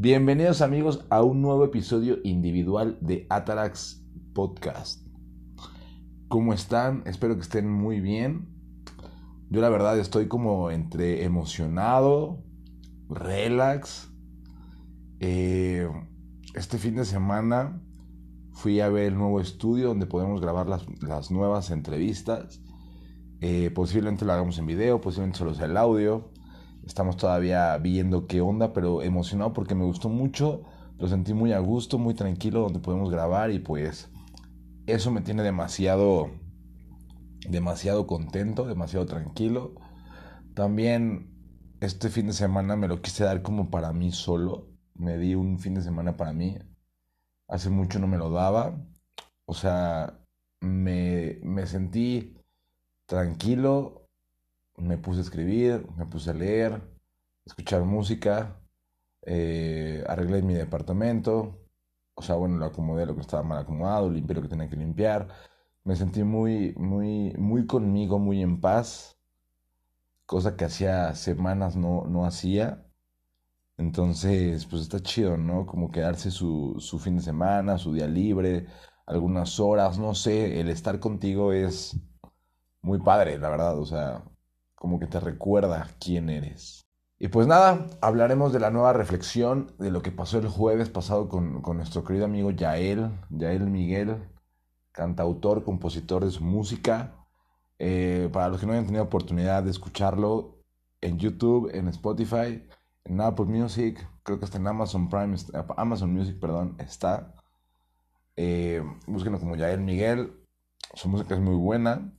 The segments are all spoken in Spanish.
Bienvenidos amigos a un nuevo episodio individual de Atarax Podcast. ¿Cómo están? Espero que estén muy bien. Yo la verdad estoy como entre emocionado, relax. Eh, este fin de semana fui a ver el nuevo estudio donde podemos grabar las, nuevas entrevistas. Eh, posiblemente lo hagamos en video, posiblemente solo sea el audio. Estamos todavía viendo qué onda, pero emocionado porque me gustó mucho. Lo sentí muy a gusto, muy tranquilo, donde podemos grabar y pues eso me tiene demasiado, demasiado contento, demasiado tranquilo. También este fin de semana me lo quise dar como para mí solo. Me di un fin de semana para mí. Hace mucho no me lo daba. O sea, me, me sentí tranquilo, me puse a escribir, me puse a leer, escuchar música, eh, arreglé mi departamento, o sea, bueno, lo acomodé lo que estaba mal acomodado, limpié lo que tenía que limpiar, me sentí muy, muy, muy conmigo, muy en paz, cosa que hacía semanas no, no hacía. Entonces, pues está chido, ¿no? Como quedarse su, su fin de semana, su día libre, algunas horas, no sé, el estar contigo es muy padre, la verdad, o sea, como que te recuerda quién eres. Y pues nada, hablaremos de la nueva reflexión, de lo que pasó el jueves pasado con, nuestro querido amigo Yael, Yael Miguel, cantautor, compositor de su música. Eh, para los que no hayan tenido oportunidad de escucharlo en YouTube, en Spotify, en Apple Music, creo que hasta en Amazon Prime, Amazon Music, perdón, está. Eh, búsquenlo como Yael Miguel, su música es muy buena.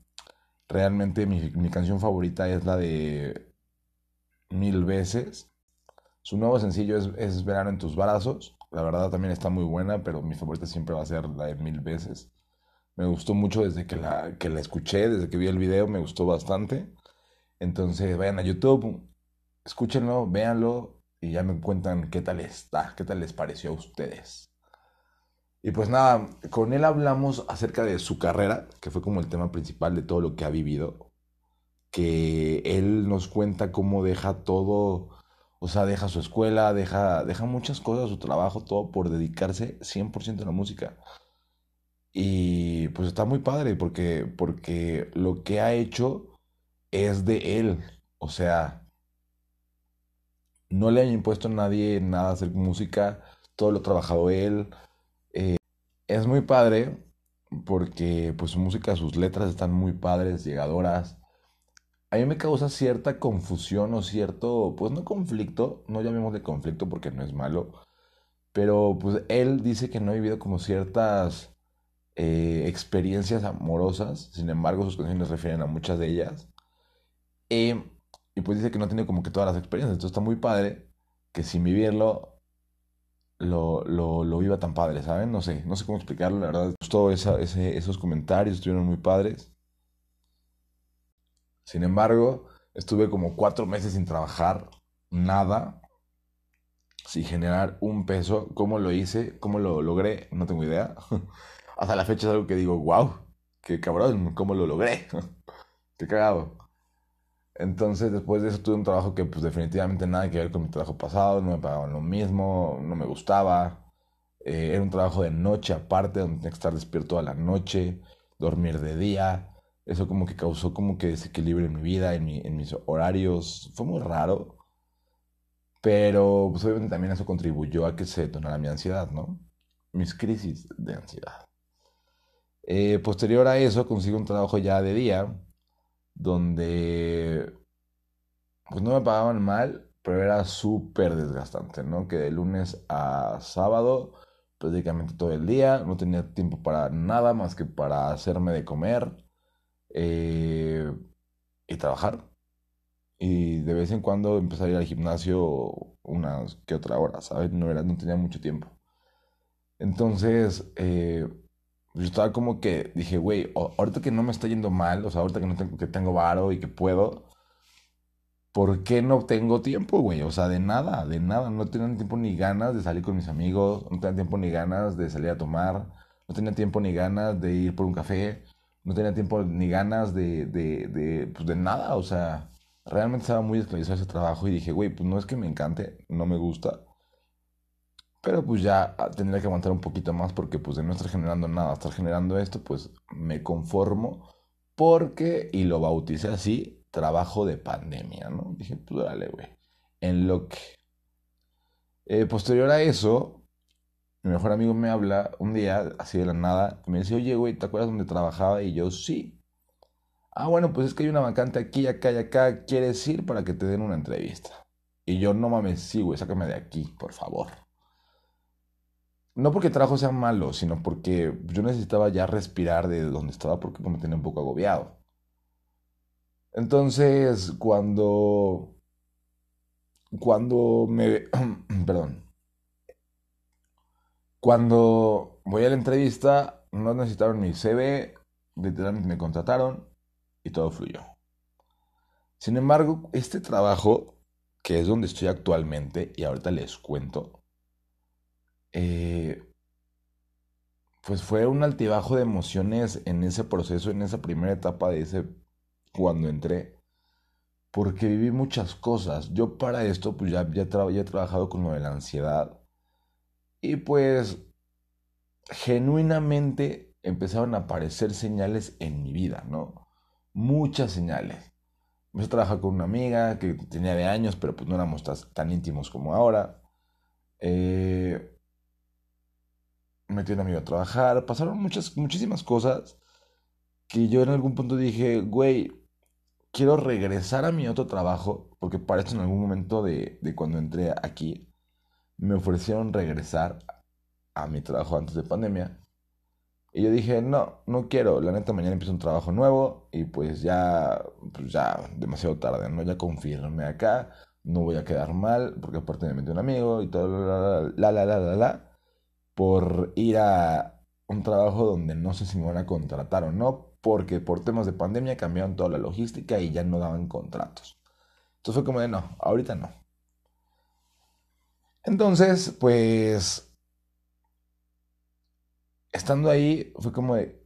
Realmente mi, canción favorita es la de Mil veces. Su nuevo sencillo es, es, Verano en tus brazos. La verdad también está muy buena, pero mi favorita siempre va a ser la de Mil veces. Me gustó mucho desde que la, que la escuché, desde que vi el video, me gustó bastante. Entonces vayan a YouTube, escúchenlo, véanlo y ya me cuentan qué tal está, qué tal les pareció a ustedes. Y pues nada, con él hablamos acerca de su carrera, que fue como el tema principal de todo lo que ha vivido. Que él nos cuenta cómo deja todo, o sea, deja su escuela, deja, deja muchas cosas, su trabajo, todo por dedicarse 100% a la música. Y pues está muy padre porque, porque lo que ha hecho es de él. O sea, no le ha impuesto a nadie nada hacer música, todo lo ha trabajado él es muy padre porque pues su música, sus letras están muy padres, llegadoras. A mí me causa cierta confusión o cierto, pues no conflicto, no llamémosle conflicto porque no es malo, pero pues él dice que no ha vivido como ciertas eh, experiencias amorosas, sin embargo sus canciones refieren a muchas de ellas. Eh, y pues dice que no tiene como que todas las experiencias, entonces está muy padre que sin vivirlo lo, lo, lo viva tan padre, ¿saben? No sé, no sé cómo explicarlo, la verdad. Gustó esos comentarios, estuvieron muy padres. Sin embargo, estuve como cuatro meses sin trabajar, nada, sin generar un peso. ¿Cómo lo hice? ¿Cómo lo logré? No tengo idea. Hasta la fecha es algo que digo, wow, qué cabrón, ¿cómo lo logré? qué cagado. Entonces, después de eso tuve un trabajo que pues definitivamente nada que ver con mi trabajo pasado, no me pagaban lo mismo, no me gustaba. Eh, era un trabajo de noche aparte, donde tenía que estar despierto toda la noche, dormir de día. Eso como que causó como que desequilibrio en mi vida, en, en mis horarios. Fue muy raro. Pero pues obviamente también eso contribuyó a que se detonara mi ansiedad, ¿no? Mis crisis de ansiedad. Eh, posterior a eso consigo un trabajo ya de día donde pues no me pagaban mal, pero era súper desgastante, ¿no? Que de lunes a sábado, prácticamente todo el día, no tenía tiempo para nada más que para hacerme de comer eh, y trabajar. Y de vez en cuando empezar a ir al gimnasio unas que otra hora, ¿sabes? No, era, no tenía mucho tiempo. Entonces, eh, yo estaba como que dije, güey, ahorita que no me está yendo mal, o sea, ahorita que no tengo, que tengo varo y que puedo, ¿por qué no tengo tiempo, güey? O sea, de nada, de nada. No tenía tiempo ni ganas de salir con mis amigos, no tenía tiempo ni ganas de salir a tomar, no tenía tiempo ni ganas de ir por un café, no tenía tiempo ni ganas de, de, de, pues de nada, o sea, realmente estaba muy esclavizado ese trabajo y dije, güey, pues no es que me encante, no me gusta, Pero pues ya tendría que aguantar un poquito más porque pues de no estar generando nada, estar generando esto, pues me conformo porque, y lo bauticé así, trabajo de pandemia, ¿no? Dije, pues dale, güey, en lo que... Eh, posterior a eso, mi mejor amigo me habla un día, así de la nada, y me dice, oye, güey, ¿te acuerdas dónde trabajaba? Y yo, sí. Ah, bueno, pues es que hay una vacante aquí, acá y acá, ¿quieres ir para que te den una entrevista? Y yo, no mames, sí, güey, sácame de aquí, por favor. No porque el trabajo sea malo, sino porque yo necesitaba ya respirar de donde estaba porque me tenía un poco agobiado. Entonces, cuando... Cuando me... perdón. Cuando voy a la entrevista, no necesitaron mi CV, literalmente me contrataron y todo fluyó. Sin embargo, este trabajo, que es donde estoy actualmente, y ahorita les cuento, eh, pues fue un altibajo de emociones en ese proceso, en esa primera etapa de ese, cuando entré, porque viví muchas cosas. Yo para esto, pues ya, ya, he trabajado con lo de la ansiedad, y pues genuinamente empezaron a aparecer señales en mi vida, ¿no? Muchas señales. Empecé a trabajar con una amiga que tenía de años, pero pues no éramos tan íntimos como ahora. Eh, metí a amigo a trabajar, pasaron muchas, muchísimas cosas que yo en algún punto dije, güey, quiero regresar a mi otro trabajo, porque para esto en algún momento de, de cuando entré aquí, me ofrecieron regresar a mi trabajo antes de pandemia. Y yo dije, no, no quiero, la neta mañana empiezo un trabajo nuevo y pues ya, pues ya, demasiado tarde, ¿no? Ya confirme acá, no voy a quedar mal, porque aparte me metí un amigo y todo, la, la, la, la, la, la por ir a un trabajo donde no sé si me van a contratar o no, porque por temas de pandemia cambiaron toda la logística y ya no daban contratos. Entonces fue como de no, ahorita no. Entonces, pues, estando ahí, fue como de,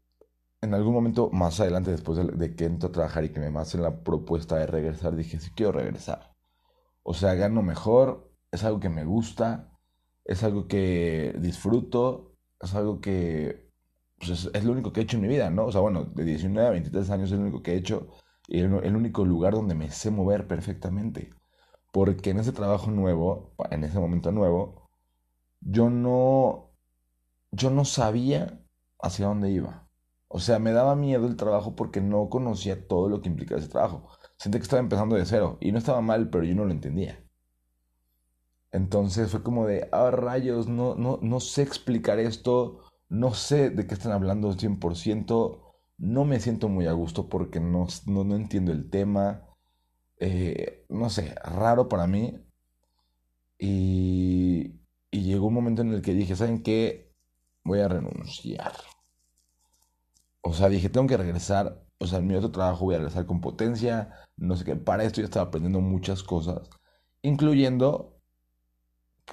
en algún momento más adelante, después de, que entro a trabajar y que me hacen la propuesta de regresar, dije, sí quiero regresar. O sea, gano mejor, es algo que me gusta, es algo que disfruto, es algo que pues, es, lo único que he hecho en mi vida, ¿no? O sea, bueno, de 19 a 23 años es lo único que he hecho y el, el único lugar donde me sé mover perfectamente. Porque en ese trabajo nuevo, en ese momento nuevo, yo no, yo no sabía hacia dónde iba. O sea, me daba miedo el trabajo porque no conocía todo lo que implicaba ese trabajo. Sentí que estaba empezando de cero y no estaba mal, pero yo no lo entendía. Entonces fue como de, ah, rayos, no, no, no sé explicar esto, no sé de qué están hablando 100%, no me siento muy a gusto porque no, no, entiendo el tema, eh, no sé, raro para mí. Y, y llegó un momento en el que dije, ¿saben qué? Voy a renunciar. O sea, dije, tengo que regresar, o sea, en mi otro trabajo voy a regresar con potencia, no sé qué, para esto ya estaba aprendiendo muchas cosas, incluyendo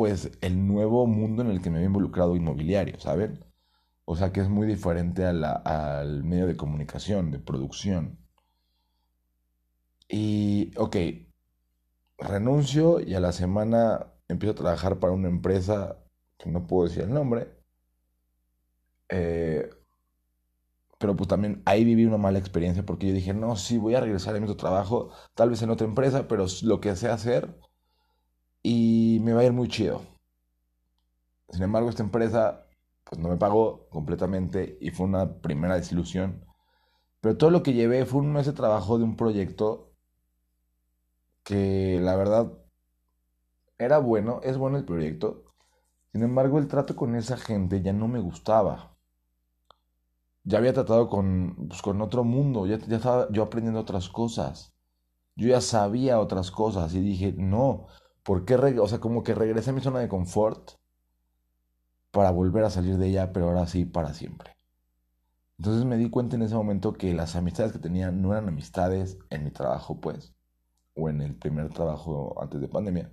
pues el nuevo mundo en el que me había involucrado inmobiliario, ¿saben? O sea que es muy diferente al medio de comunicación, de producción. Y, ok, renuncio y a la semana empiezo a trabajar para una empresa que no puedo decir el nombre. Eh, pero pues también ahí viví una mala experiencia porque yo dije, no, sí, voy a regresar a mi otro trabajo, tal vez en otra empresa, pero lo que sé hacer y me va a ir muy chido. Sin embargo, esta empresa pues no me pagó completamente y fue una primera desilusión. Pero todo lo que llevé fue un mes de trabajo de un proyecto que la verdad era bueno, es bueno el proyecto. Sin embargo, el trato con esa gente ya no me gustaba. Ya había tratado con, pues, con otro mundo, ya, ya estaba yo aprendiendo otras cosas. Yo ya sabía otras cosas y dije, no, ¿Por qué? Como que regresé a mi zona de confort para volver a salir de ella, pero ahora sí para siempre. Entonces me di cuenta en ese momento que las amistades que tenía no eran amistades en mi trabajo, pues, o en el primer trabajo antes de pandemia.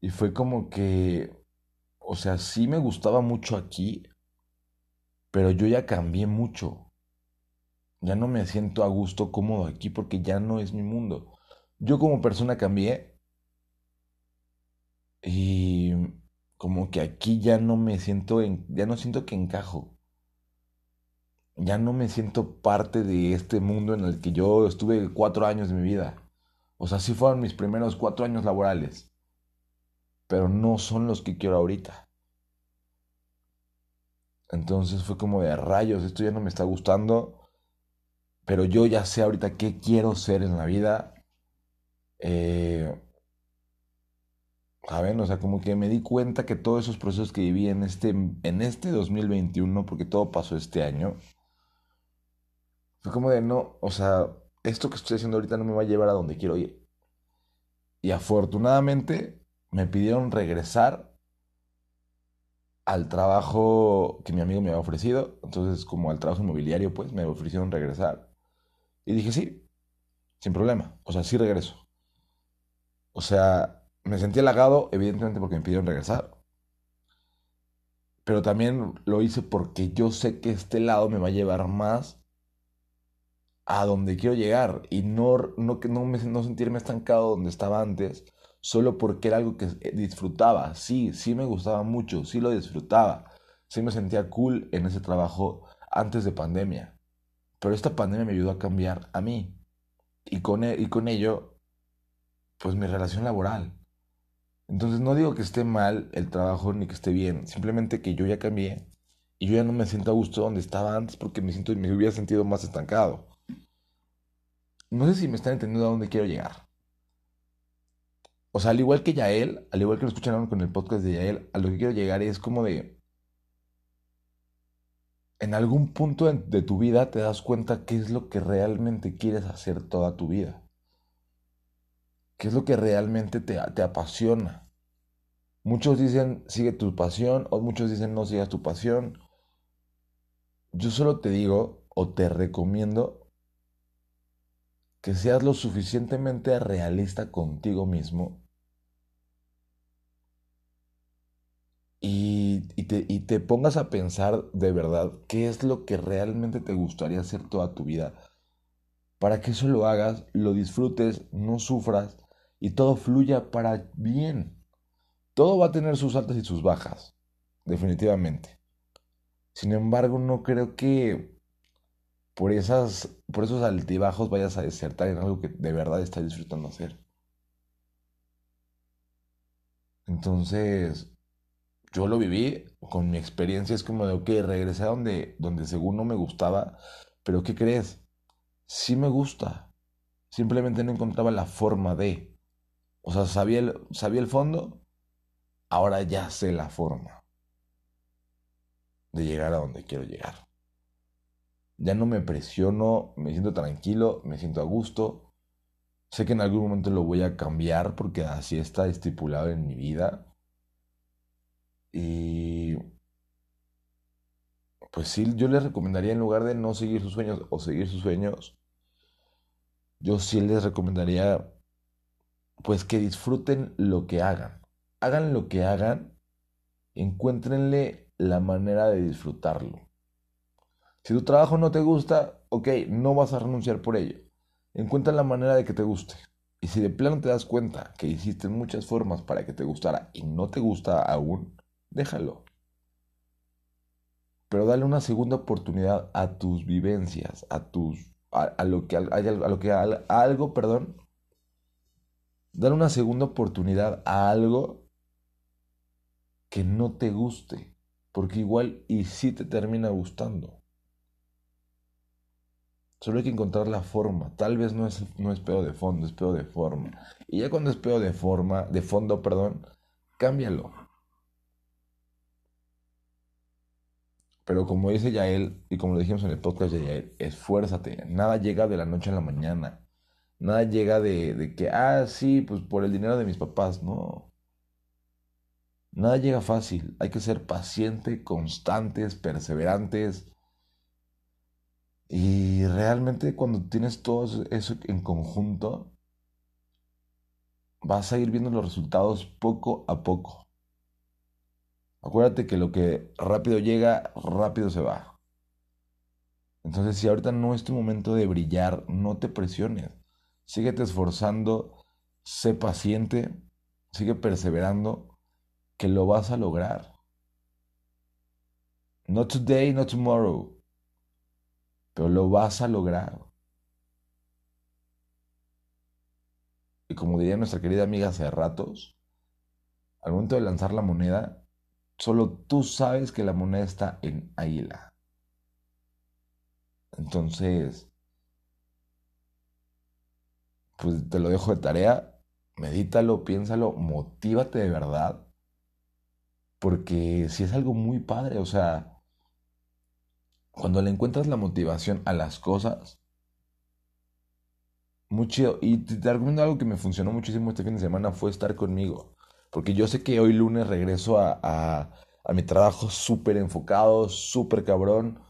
Y fue como que, o sea, sí me gustaba mucho aquí, pero yo ya cambié mucho. Ya no me siento a gusto, cómodo aquí, porque ya no es mi mundo yo como persona cambié y, como que aquí ya no me siento, en, ya no siento que encajo. Ya no me siento parte de este mundo en el que yo estuve cuatro años de mi vida. O sea, sí fueron mis primeros cuatro años laborales. Pero no son los que quiero ahorita. Entonces fue como de rayos, esto ya no me está gustando. Pero yo ya sé ahorita qué quiero ser en la vida. Eh, ¿Saben? O sea, como que me di cuenta que todos esos procesos que viví en este, en este 2021, porque todo pasó este año, fue como de no, o sea, esto que estoy haciendo ahorita no me va a llevar a donde quiero ir. Y afortunadamente me pidieron regresar al trabajo que mi amigo me había ofrecido. Entonces, como al trabajo inmobiliario, pues me ofrecieron regresar. Y dije, sí, sin problema. O sea, sí regreso. O sea, me sentí halagado, evidentemente, porque me pidieron regresar. Pero también lo hice porque yo sé que este lado me va a llevar más a donde quiero llegar y no, no, no, me, no sentirme estancado donde estaba antes, solo porque era algo que disfrutaba. Sí, sí me gustaba mucho, sí lo disfrutaba, sí me sentía cool en ese trabajo antes de pandemia. Pero esta pandemia me ayudó a cambiar a mí y con, e, y con ello, pues mi relación laboral. Entonces no digo que esté mal el trabajo ni que esté bien, simplemente que yo ya cambié y yo ya no me siento a gusto donde estaba antes porque me siento me hubiera sentido más estancado. No sé si me están entendiendo a dónde quiero llegar. O sea, al igual que Yael, al igual que lo escucharon con el podcast de Yael, a lo que quiero llegar es como de en algún punto de tu vida te das cuenta qué es lo que realmente quieres hacer toda tu vida. ¿Qué es lo que realmente te, te apasiona? Muchos dicen sigue tu pasión o muchos dicen no sigas tu pasión. Yo solo te digo o te recomiendo que seas lo suficientemente realista contigo mismo y, y, te, y, te, pongas a pensar de verdad qué es lo que realmente te gustaría hacer toda tu vida. Para que eso lo hagas, lo disfrutes, no sufras y todo fluya para bien. Todo va a tener sus altas y sus bajas, definitivamente. Sin embargo, no creo que por, esas, por esos altibajos vayas a desertar en algo que de verdad estás disfrutando hacer. Entonces, yo lo viví con mi experiencia, es como de, ok, regresé a donde, donde según no me gustaba, pero ¿qué crees? Sí me gusta, simplemente no encontraba la forma de. O sea, sabía el, sabía el fondo, ahora ya sé la forma de llegar a donde quiero llegar. Ya no me presiono, me siento tranquilo, me siento a gusto. Sé que en algún momento lo voy a cambiar porque así está estipulado en mi vida. Y pues sí, yo les recomendaría en lugar de no seguir sus sueños o seguir sus sueños, yo sí les recomendaría pues que disfruten lo que hagan. Hagan lo que hagan, encuéntrenle la manera de disfrutarlo. Si tu trabajo no te gusta, ok, no vas a renunciar por ello. Encuentra la manera de que te guste. Y si de plano te das cuenta que hiciste muchas formas para que te gustara y no te gusta aún, déjalo. Pero dale una segunda oportunidad a tus vivencias, a tus a, lo que a, lo que a algo, perdón, dar una segunda oportunidad a algo que no te guste, porque igual y si te termina gustando. Solo hay que encontrar la forma. Tal vez no es, no es pedo de fondo, es pedo de forma. Y ya cuando es pedo de forma, de fondo, perdón, cámbialo. Pero como dice Yael, y como lo dijimos en el podcast de Yael, esfuérzate. Nada llega de la noche a la mañana. Nada llega de, que, ah, sí, pues por el dinero de mis papás. No. Nada llega fácil. Hay que ser paciente, constantes, perseverantes. Y realmente cuando tienes todo eso en conjunto, vas a ir viendo los resultados poco a poco. Acuérdate que lo que rápido llega, rápido se va. Entonces, si ahorita no es tu momento de brillar, no te presiones. Síguete esforzando, sé paciente, sigue perseverando que lo vas a lograr. No today, no tomorrow, pero lo vas a lograr. Y como diría nuestra querida amiga hace ratos, al momento de lanzar la moneda, solo tú sabes que la moneda está en águila. Entonces, pues te lo dejo de tarea, medítalo, piénsalo, motívate de verdad, porque si es algo muy padre, o sea, cuando le encuentras la motivación a las cosas, muy chido. Y te, recomiendo algo que me funcionó muchísimo este fin de semana fue estar conmigo. Porque yo sé que hoy lunes regreso a, a mi trabajo súper enfocado, súper cabrón.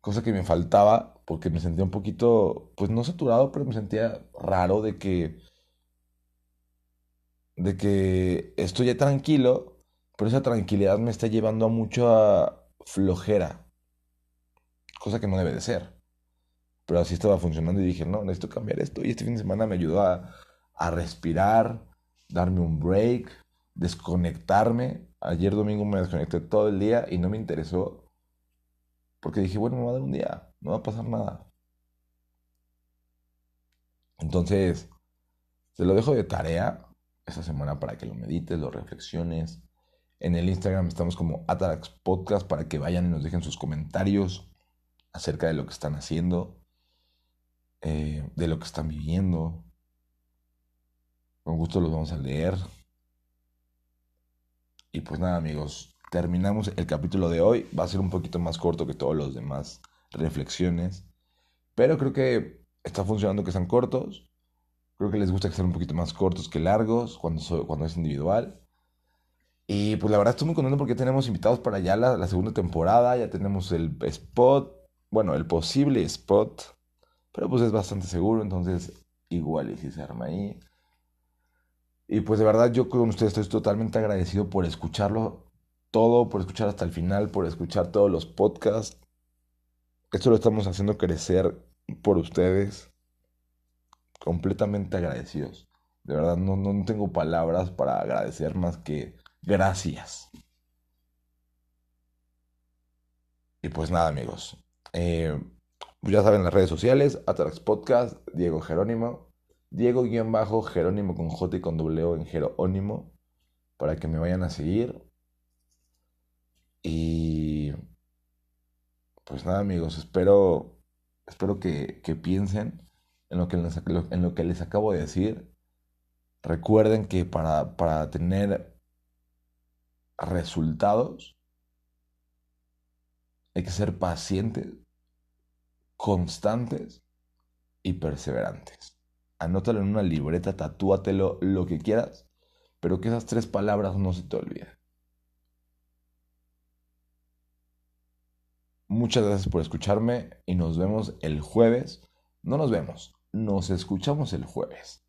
Cosa que me faltaba porque me sentía un poquito, pues no saturado, pero me sentía raro de que, de que estoy tranquilo, pero esa tranquilidad me está llevando a mucha flojera. Cosa que no debe de ser. Pero así estaba funcionando y dije, no, necesito cambiar esto. Y este fin de semana me ayudó a, a respirar, darme un break, desconectarme. Ayer domingo me desconecté todo el día y no me interesó. Porque dije, bueno, me va a dar un día, no va a pasar nada. Entonces, te lo dejo de tarea esta semana para que lo medites, lo reflexiones. En el Instagram estamos como Atarax Podcast para que vayan y nos dejen sus comentarios acerca de lo que están haciendo. Eh, de lo que están viviendo. Con gusto los vamos a leer. Y pues nada amigos, terminamos el capítulo de hoy. Va a ser un poquito más corto que todos los demás reflexiones. Pero creo que está funcionando que sean cortos. Creo que les gusta que sean un poquito más cortos que largos cuando, cuando es individual. Y pues la verdad estoy muy contento porque tenemos invitados para ya la, la segunda temporada. Ya tenemos el spot, bueno, el posible spot pero pues es bastante seguro, entonces igual y si se arma ahí. Y pues de verdad yo con ustedes estoy totalmente agradecido por escucharlo todo, por escuchar hasta el final, por escuchar todos los podcasts. Esto lo estamos haciendo crecer por ustedes. Completamente agradecidos. De verdad no, no tengo palabras para agradecer más que gracias. Y pues nada amigos. Eh, ya saben las redes sociales, Atrax Podcast, Diego Jerónimo, Diego-Jerónimo con J y con W en Jerónimo, para que me vayan a seguir. Y pues nada amigos, espero, espero que, piensen en lo, que les, en lo que les acabo de decir. Recuerden que para, para tener resultados hay que ser pacientes constantes y perseverantes. Anótalo en una libreta, tatúatelo, lo que quieras, pero que esas tres palabras no se te olviden. Muchas gracias por escucharme y nos vemos el jueves. No nos vemos, nos escuchamos el jueves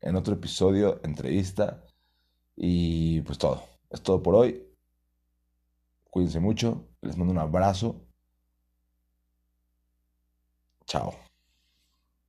en otro episodio, entrevista y pues todo. Es todo por hoy. Cuídense mucho, les mando un abrazo Chao.